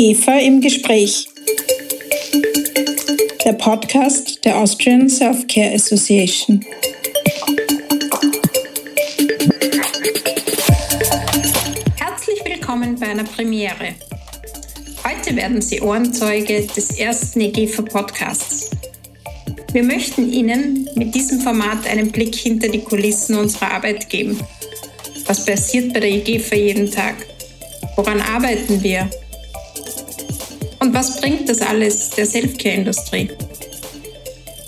IGEFA im Gespräch. Der Podcast der Austrian Self-Care Association. Herzlich willkommen bei einer Premiere. Heute werden Sie Ohrenzeuge des ersten IGEFA Podcasts. Wir möchten Ihnen mit diesem Format einen Blick hinter die Kulissen unserer Arbeit geben. Was passiert bei der IGEFA jeden Tag? Woran arbeiten wir? Und was bringt das alles der Selfcare-Industrie?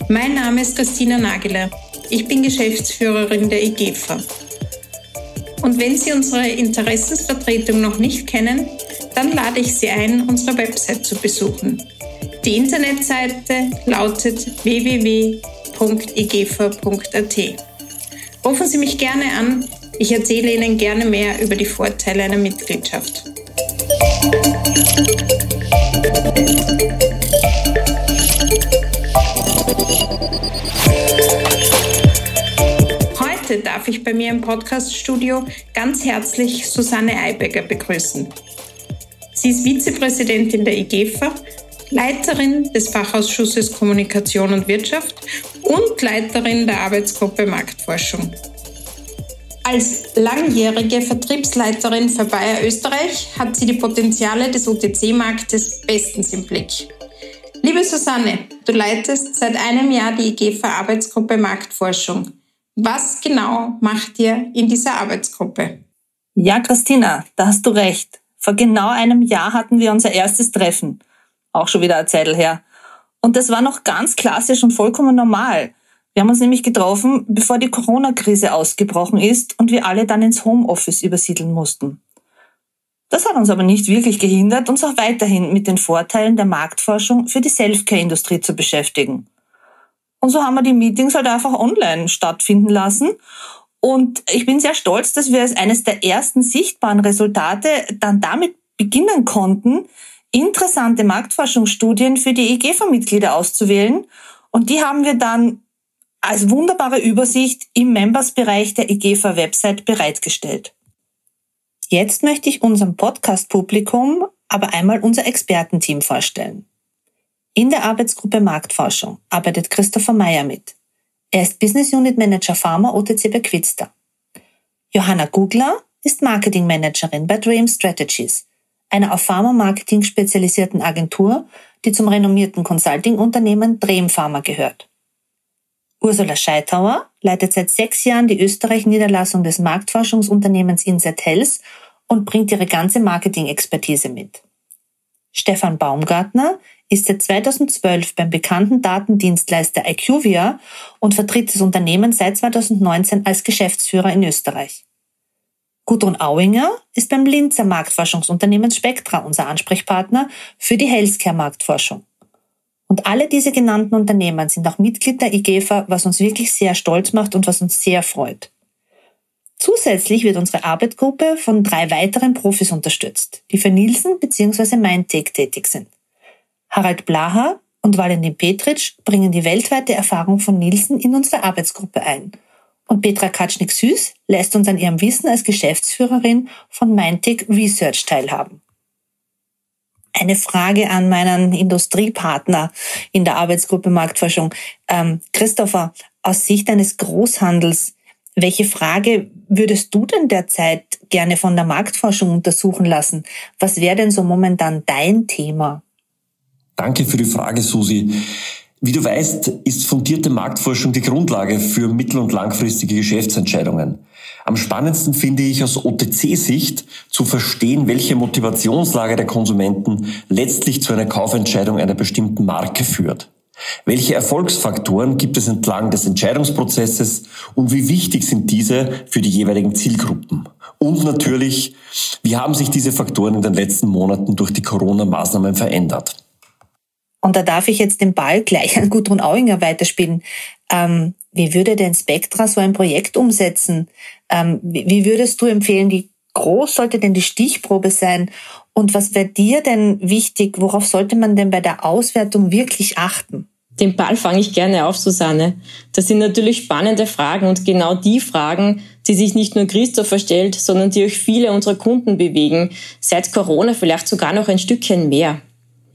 Mein Name ist Christina Nageler. Ich bin Geschäftsführerin der IGEFA. Und wenn Sie unsere Interessensvertretung noch nicht kennen, dann lade ich Sie ein, unsere Website zu besuchen. Die Internetseite lautet www.igefa.at. Rufen Sie mich gerne an, ich erzähle Ihnen gerne mehr über die Vorteile einer Mitgliedschaft. Heute darf ich bei mir im Podcaststudio ganz herzlich Susanne Eibecker begrüßen. Sie ist Vizepräsidentin der IGEFA, Leiterin des Fachausschusses Kommunikation und Wirtschaft und Leiterin der Arbeitsgruppe Marktforschung. Als langjährige Vertriebsleiterin für Bayer Österreich hat sie die Potenziale des OTC-Marktes bestens im Blick. Liebe Susanne, du leitest seit einem Jahr die IGFA-Arbeitsgruppe Marktforschung. Was genau macht ihr in dieser Arbeitsgruppe? Ja, Christina, da hast du recht. Vor genau einem Jahr hatten wir unser erstes Treffen. Auch schon wieder eine Zeit her. Und das war noch ganz klassisch und vollkommen normal. Wir haben uns nämlich getroffen, bevor die Corona-Krise ausgebrochen ist und wir alle dann ins Homeoffice übersiedeln mussten. Das hat uns aber nicht wirklich gehindert, uns auch weiterhin mit den Vorteilen der Marktforschung für die Selfcare-Industrie zu beschäftigen. Und so haben wir die Meetings halt einfach online stattfinden lassen. Und ich bin sehr stolz, dass wir als eines der ersten sichtbaren Resultate dann damit beginnen konnten, interessante Marktforschungsstudien für die EGFA-Mitglieder auszuwählen. Und die haben wir dann als wunderbare Übersicht im Members-Bereich der IGFA-Website bereitgestellt. Jetzt möchte ich unserem Podcast-Publikum aber einmal unser Expertenteam vorstellen. In der Arbeitsgruppe Marktforschung arbeitet Christopher Meyer mit. Er ist Business Unit Manager Pharma OTC bei Quidster. Johanna Gugler ist Marketing Managerin bei Dream Strategies, einer auf Pharma-Marketing spezialisierten Agentur, die zum renommierten Consulting-Unternehmen Dream Pharma gehört. Ursula Scheithauer leitet seit sechs Jahren die Österreich-Niederlassung des Marktforschungsunternehmens Inset Health und bringt ihre ganze Marketing-Expertise mit. Stefan Baumgartner ist seit 2012 beim bekannten Datendienstleister IQVIA und vertritt das Unternehmen seit 2019 als Geschäftsführer in Österreich. Gudrun Auinger ist beim Linzer Marktforschungsunternehmen Spectra unser Ansprechpartner für die Healthcare-Marktforschung. Und alle diese genannten Unternehmen sind auch Mitglied der IGEFA, was uns wirklich sehr stolz macht und was uns sehr freut. Zusätzlich wird unsere Arbeitsgruppe von drei weiteren Profis unterstützt, die für Nielsen bzw. Mindtake tätig sind. Harald Blaha und Valentin Petritsch bringen die weltweite Erfahrung von Nielsen in unsere Arbeitsgruppe ein. Und Petra Katschnik-Süß lässt uns an ihrem Wissen als Geschäftsführerin von Mindtake Research teilhaben eine Frage an meinen Industriepartner in der Arbeitsgruppe Marktforschung. Ähm, Christopher, aus Sicht eines Großhandels, welche Frage würdest du denn derzeit gerne von der Marktforschung untersuchen lassen? Was wäre denn so momentan dein Thema? Danke für die Frage, Susi. Wie du weißt, ist fundierte Marktforschung die Grundlage für mittel- und langfristige Geschäftsentscheidungen. Am spannendsten finde ich aus OTC-Sicht zu verstehen, welche Motivationslage der Konsumenten letztlich zu einer Kaufentscheidung einer bestimmten Marke führt. Welche Erfolgsfaktoren gibt es entlang des Entscheidungsprozesses und wie wichtig sind diese für die jeweiligen Zielgruppen? Und natürlich, wie haben sich diese Faktoren in den letzten Monaten durch die Corona-Maßnahmen verändert? Und da darf ich jetzt den Ball gleich an Gudrun Auinger weiterspielen. Ähm, wie würde denn Spectra so ein Projekt umsetzen? Ähm, wie, würdest du empfehlen, wie groß sollte denn die Stichprobe sein? Und was wäre dir denn wichtig? Worauf sollte man denn bei der Auswertung wirklich achten? Den Ball fange ich gerne auf, Susanne. Das sind natürlich spannende Fragen und genau die Fragen, die sich nicht nur Christopher stellt, sondern die euch viele unserer Kunden bewegen, seit Corona vielleicht sogar noch ein Stückchen mehr.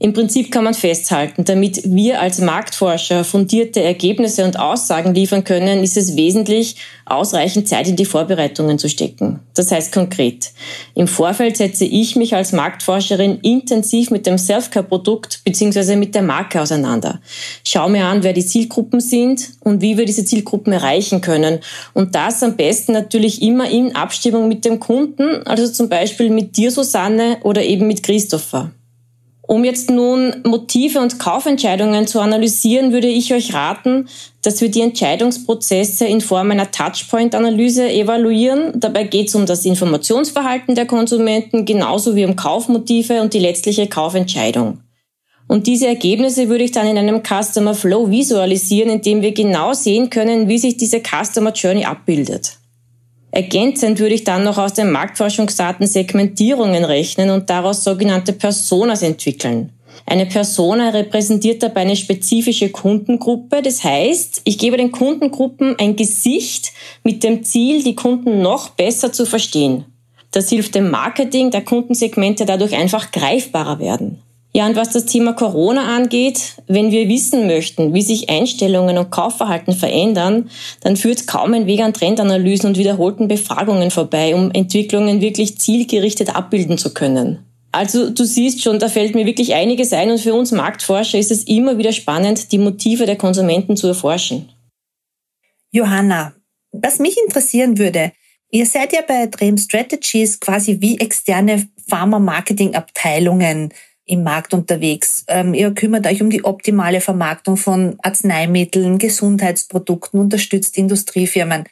Im Prinzip kann man festhalten, damit wir als Marktforscher fundierte Ergebnisse und Aussagen liefern können, ist es wesentlich, ausreichend Zeit in die Vorbereitungen zu stecken. Das heißt konkret, im Vorfeld setze ich mich als Marktforscherin intensiv mit dem Selfcare-Produkt bzw. mit der Marke auseinander. Schau mir an, wer die Zielgruppen sind und wie wir diese Zielgruppen erreichen können. Und das am besten natürlich immer in Abstimmung mit dem Kunden, also zum Beispiel mit dir, Susanne, oder eben mit Christopher. Um jetzt nun Motive und Kaufentscheidungen zu analysieren, würde ich euch raten, dass wir die Entscheidungsprozesse in Form einer Touchpoint-Analyse evaluieren. Dabei geht es um das Informationsverhalten der Konsumenten genauso wie um Kaufmotive und die letztliche Kaufentscheidung. Und diese Ergebnisse würde ich dann in einem Customer Flow visualisieren, indem wir genau sehen können, wie sich diese Customer Journey abbildet. Ergänzend würde ich dann noch aus den Marktforschungsdaten Segmentierungen rechnen und daraus sogenannte Personas entwickeln. Eine Persona repräsentiert dabei eine spezifische Kundengruppe. Das heißt, ich gebe den Kundengruppen ein Gesicht mit dem Ziel, die Kunden noch besser zu verstehen. Das hilft dem Marketing der Kundensegmente dadurch einfach greifbarer werden. Ja, und was das Thema Corona angeht, wenn wir wissen möchten, wie sich Einstellungen und Kaufverhalten verändern, dann führt kaum ein Weg an Trendanalysen und wiederholten Befragungen vorbei, um Entwicklungen wirklich zielgerichtet abbilden zu können. Also du siehst schon, da fällt mir wirklich einiges ein und für uns Marktforscher ist es immer wieder spannend, die Motive der Konsumenten zu erforschen. Johanna, was mich interessieren würde, ihr seid ja bei Dream Strategies quasi wie externe Pharma-Marketing-Abteilungen im Markt unterwegs. Ähm, ihr kümmert euch um die optimale Vermarktung von Arzneimitteln, Gesundheitsprodukten, unterstützt Industriefirmen.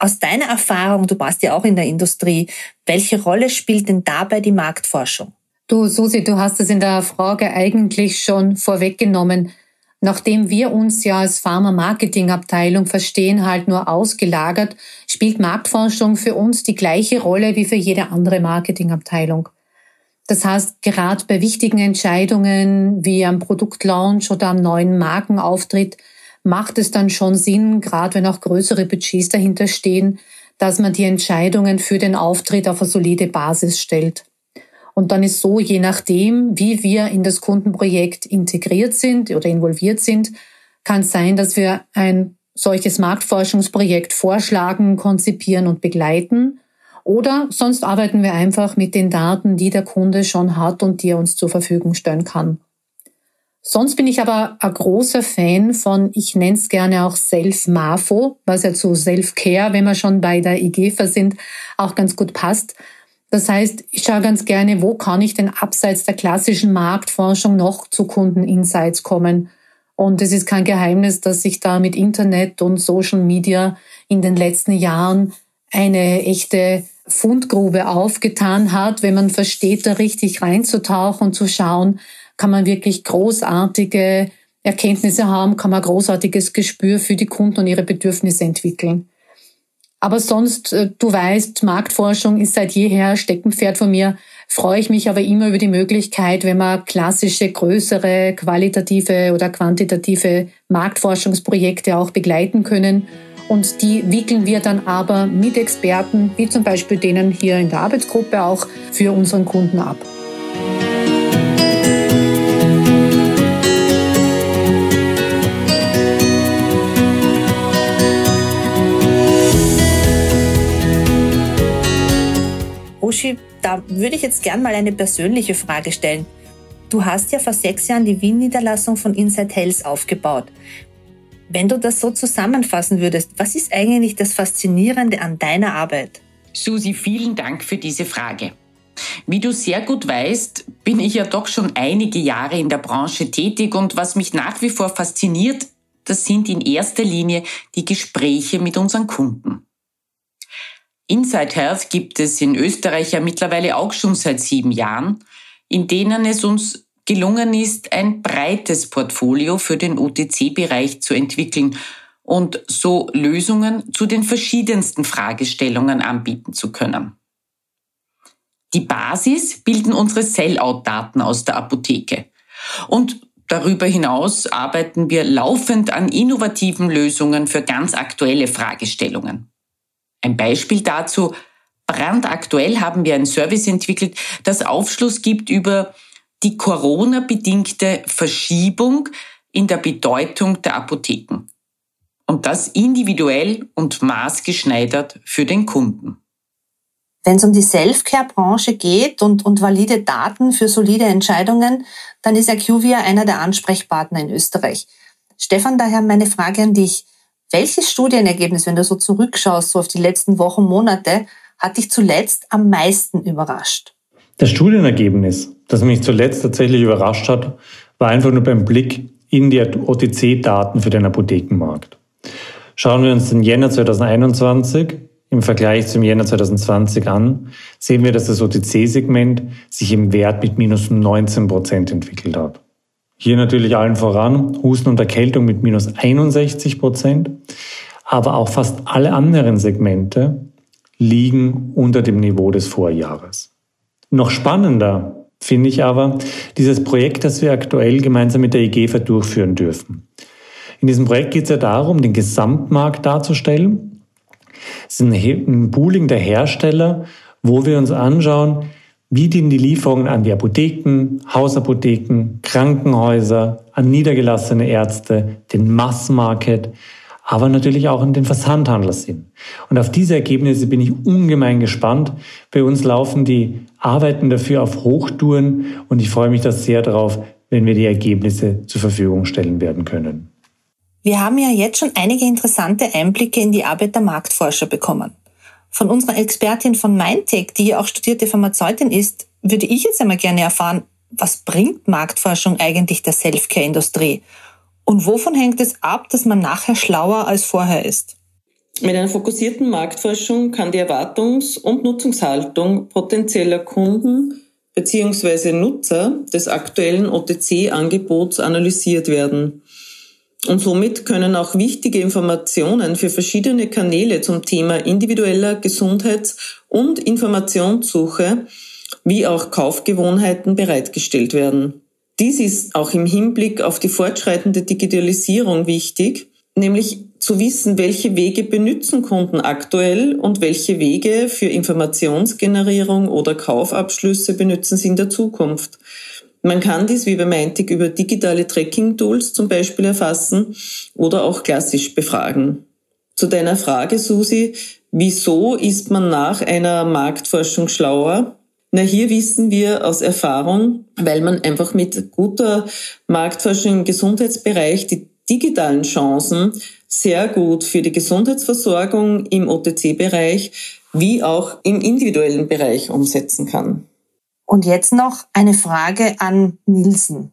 Aus deiner Erfahrung, du warst ja auch in der Industrie, welche Rolle spielt denn dabei die Marktforschung? Du, Susi, du hast es in der Frage eigentlich schon vorweggenommen. Nachdem wir uns ja als Pharma-Marketing-Abteilung verstehen, halt nur ausgelagert, spielt Marktforschung für uns die gleiche Rolle wie für jede andere Marketingabteilung. Das heißt, gerade bei wichtigen Entscheidungen wie am Produktlaunch oder am neuen Markenauftritt macht es dann schon Sinn, gerade wenn auch größere Budgets dahinter stehen, dass man die Entscheidungen für den Auftritt auf eine solide Basis stellt. Und dann ist so, je nachdem, wie wir in das Kundenprojekt integriert sind oder involviert sind, kann es sein, dass wir ein solches Marktforschungsprojekt vorschlagen, konzipieren und begleiten oder sonst arbeiten wir einfach mit den Daten, die der Kunde schon hat und die er uns zur Verfügung stellen kann. Sonst bin ich aber ein großer Fan von, ich nenne es gerne auch Self-Mafo, was ja zu Self-Care, wenn wir schon bei der IGFA sind, auch ganz gut passt. Das heißt, ich schaue ganz gerne, wo kann ich denn abseits der klassischen Marktforschung noch zu Kundeninsights kommen. Und es ist kein Geheimnis, dass sich da mit Internet und Social Media in den letzten Jahren eine echte Fundgrube aufgetan hat. Wenn man versteht, da richtig reinzutauchen und zu schauen, kann man wirklich großartige Erkenntnisse haben, kann man großartiges Gespür für die Kunden und ihre Bedürfnisse entwickeln. Aber sonst, äh, du weißt, Marktforschung ist seit jeher Steckenpferd von mir. Freue ich mich aber immer über die Möglichkeit, wenn wir klassische, größere, qualitative oder quantitative Marktforschungsprojekte auch begleiten können und die wickeln wir dann aber mit Experten, wie zum Beispiel denen hier in der Arbeitsgruppe auch, für unseren Kunden ab. Uschi, da würde ich jetzt gern mal eine persönliche Frage stellen. Du hast ja vor sechs Jahren die Wien-Niederlassung von Inside Health aufgebaut. Wenn du das so zusammenfassen würdest, was ist eigentlich das Faszinierende an deiner Arbeit? Susi, vielen Dank für diese Frage. Wie du sehr gut weißt, bin ich ja doch schon einige Jahre in der Branche tätig und was mich nach wie vor fasziniert, das sind in erster Linie die Gespräche mit unseren Kunden. Inside Health gibt es in Österreich ja mittlerweile auch schon seit sieben Jahren, in denen es uns gelungen ist, ein breites Portfolio für den OTC-Bereich zu entwickeln und so Lösungen zu den verschiedensten Fragestellungen anbieten zu können. Die Basis bilden unsere Sellout-Daten aus der Apotheke. Und Darüber hinaus arbeiten wir laufend an innovativen Lösungen für ganz aktuelle Fragestellungen. Ein Beispiel dazu, brandaktuell haben wir ein Service entwickelt, das Aufschluss gibt über die Corona-bedingte Verschiebung in der Bedeutung der Apotheken. Und das individuell und maßgeschneidert für den Kunden. Wenn es um die Self-Care-Branche geht und, und valide Daten für solide Entscheidungen, dann ist IQVIA einer der Ansprechpartner in Österreich. Stefan, daher meine Frage an dich. Welches Studienergebnis, wenn du so zurückschaust, so auf die letzten Wochen, Monate, hat dich zuletzt am meisten überrascht? Das Studienergebnis, das mich zuletzt tatsächlich überrascht hat, war einfach nur beim Blick in die OTC-Daten für den Apothekenmarkt. Schauen wir uns den Jänner 2021 im Vergleich zum Jänner 2020 an, sehen wir, dass das OTC-Segment sich im Wert mit minus 19 Prozent entwickelt hat. Hier natürlich allen voran Husten und Erkältung mit minus 61 Prozent, aber auch fast alle anderen Segmente liegen unter dem Niveau des Vorjahres. Noch spannender finde ich aber dieses Projekt, das wir aktuell gemeinsam mit der IGFA durchführen dürfen. In diesem Projekt geht es ja darum, den Gesamtmarkt darzustellen. Es ist ein Pooling der Hersteller, wo wir uns anschauen, wie dienen die Lieferungen an die Apotheken, Hausapotheken, Krankenhäuser, an niedergelassene Ärzte, den Massmarket, aber natürlich auch an den Versandhandler sind. Und auf diese Ergebnisse bin ich ungemein gespannt. Bei uns laufen die Arbeiten dafür auf Hochtouren und ich freue mich da sehr darauf, wenn wir die Ergebnisse zur Verfügung stellen werden können. Wir haben ja jetzt schon einige interessante Einblicke in die Arbeit der Marktforscher bekommen. Von unserer Expertin von Mindtech, die ja auch studierte Pharmazeutin ist, würde ich jetzt einmal gerne erfahren, was bringt Marktforschung eigentlich der Selfcare-Industrie? Und wovon hängt es ab, dass man nachher schlauer als vorher ist? Mit einer fokussierten Marktforschung kann die Erwartungs- und Nutzungshaltung potenzieller Kunden bzw. Nutzer des aktuellen OTC-Angebots analysiert werden. Und somit können auch wichtige Informationen für verschiedene Kanäle zum Thema individueller Gesundheits- und Informationssuche wie auch Kaufgewohnheiten bereitgestellt werden. Dies ist auch im Hinblick auf die fortschreitende Digitalisierung wichtig, nämlich zu wissen, welche Wege benützen Kunden aktuell und welche Wege für Informationsgenerierung oder Kaufabschlüsse benützen sie in der Zukunft. Man kann dies wie bei Meintig über digitale Tracking-Tools zum Beispiel erfassen oder auch klassisch befragen. Zu deiner Frage, Susi, wieso ist man nach einer Marktforschung schlauer? Na, hier wissen wir aus Erfahrung, weil man einfach mit guter Marktforschung im Gesundheitsbereich die digitalen Chancen sehr gut für die Gesundheitsversorgung im OTC-Bereich wie auch im individuellen Bereich umsetzen kann. Und jetzt noch eine Frage an Nielsen.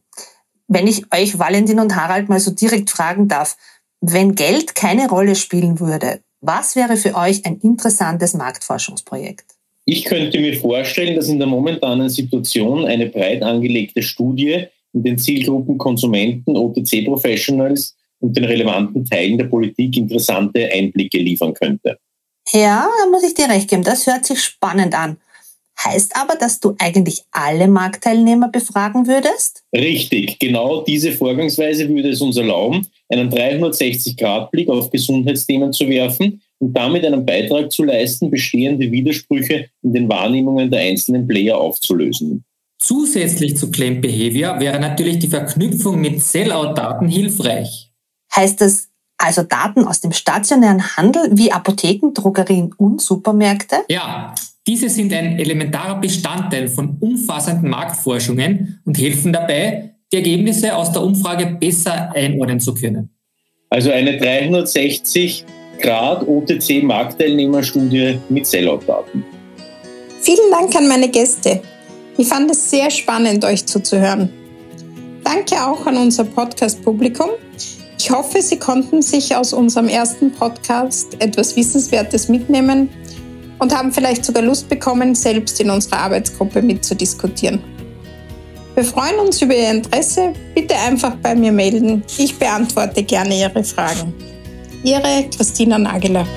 Wenn ich euch Valentin und Harald mal so direkt fragen darf, wenn Geld keine Rolle spielen würde, was wäre für euch ein interessantes Marktforschungsprojekt? Ich könnte mir vorstellen, dass in der momentanen Situation eine breit angelegte Studie in den Zielgruppen Konsumenten, OTC-Professionals und den relevanten Teilen der Politik interessante Einblicke liefern könnte. Ja, da muss ich dir recht geben. Das hört sich spannend an. Heißt aber, dass du eigentlich alle Marktteilnehmer befragen würdest? Richtig, genau diese Vorgangsweise würde es uns erlauben, einen 360-Grad-Blick auf Gesundheitsthemen zu werfen und damit einen Beitrag zu leisten, bestehende Widersprüche in den Wahrnehmungen der einzelnen Player aufzulösen. Zusätzlich zu Claim Behavior wäre natürlich die Verknüpfung mit Sellout-Daten hilfreich. Heißt das also Daten aus dem stationären Handel wie Apotheken, Drogerien und Supermärkte? Ja, diese sind ein elementarer Bestandteil von umfassenden Marktforschungen und helfen dabei, die Ergebnisse aus der Umfrage besser einordnen zu können. Also eine 360 Grad OTC Marktteilnehmerstudie mit Sellout-Daten. Vielen Dank an meine Gäste. Ich fand es sehr spannend, euch zuzuhören. Danke auch an unser Podcast-Publikum. Ich hoffe, Sie konnten sich aus unserem ersten Podcast etwas Wissenswertes mitnehmen und haben vielleicht sogar Lust bekommen, selbst in unserer Arbeitsgruppe mitzudiskutieren. Wir freuen uns über Ihr Interesse. Bitte einfach bei mir melden. Ich beantworte gerne Ihre Fragen. Ihre Christina Nageler.